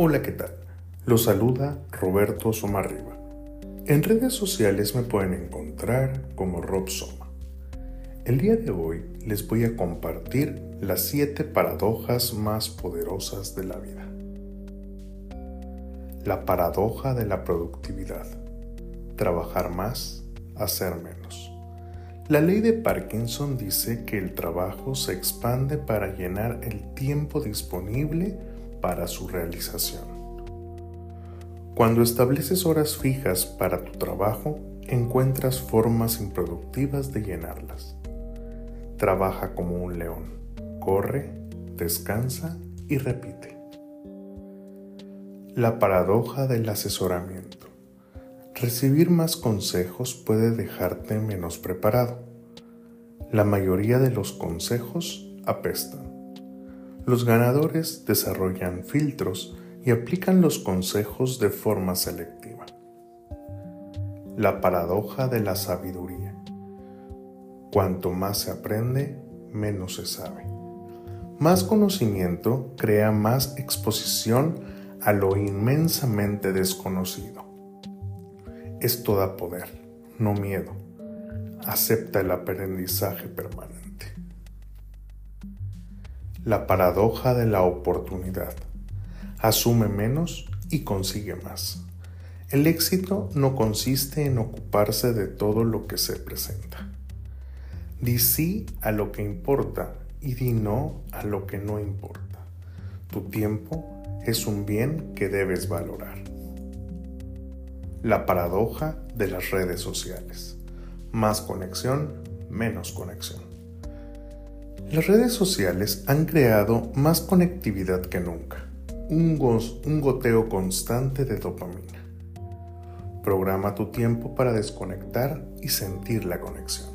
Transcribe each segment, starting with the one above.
Hola, ¿qué tal? Los saluda Roberto Somarriba. En redes sociales me pueden encontrar como Rob Soma. El día de hoy les voy a compartir las 7 paradojas más poderosas de la vida. La paradoja de la productividad. Trabajar más, hacer menos. La ley de Parkinson dice que el trabajo se expande para llenar el tiempo disponible para su realización. Cuando estableces horas fijas para tu trabajo, encuentras formas improductivas de llenarlas. Trabaja como un león, corre, descansa y repite. La paradoja del asesoramiento. Recibir más consejos puede dejarte menos preparado. La mayoría de los consejos apestan. Los ganadores desarrollan filtros y aplican los consejos de forma selectiva. La paradoja de la sabiduría. Cuanto más se aprende, menos se sabe. Más conocimiento crea más exposición a lo inmensamente desconocido. Esto da poder, no miedo. Acepta el aprendizaje permanente. La paradoja de la oportunidad. Asume menos y consigue más. El éxito no consiste en ocuparse de todo lo que se presenta. Di sí a lo que importa y di no a lo que no importa. Tu tiempo es un bien que debes valorar. La paradoja de las redes sociales. Más conexión, menos conexión. Las redes sociales han creado más conectividad que nunca. Un, goteo constante de dopamina. Programa tu tiempo para desconectar y sentir la conexión.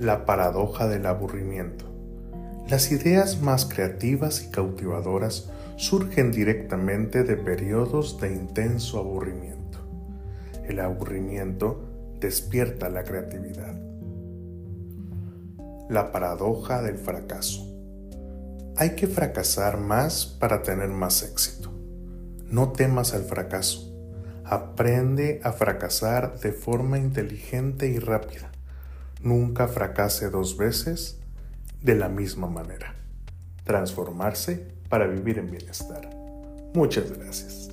La paradoja del aburrimiento. Las ideas más creativas y cautivadoras surgen directamente de periodos de intenso aburrimiento. El aburrimiento despierta la creatividad. La paradoja del fracaso. Hay que fracasar más para tener más éxito. No temas al fracaso. Aprende a fracasar de forma inteligente y rápida. Nunca fracase dos veces de la misma manera. Transformarse para vivir en bienestar. Muchas gracias.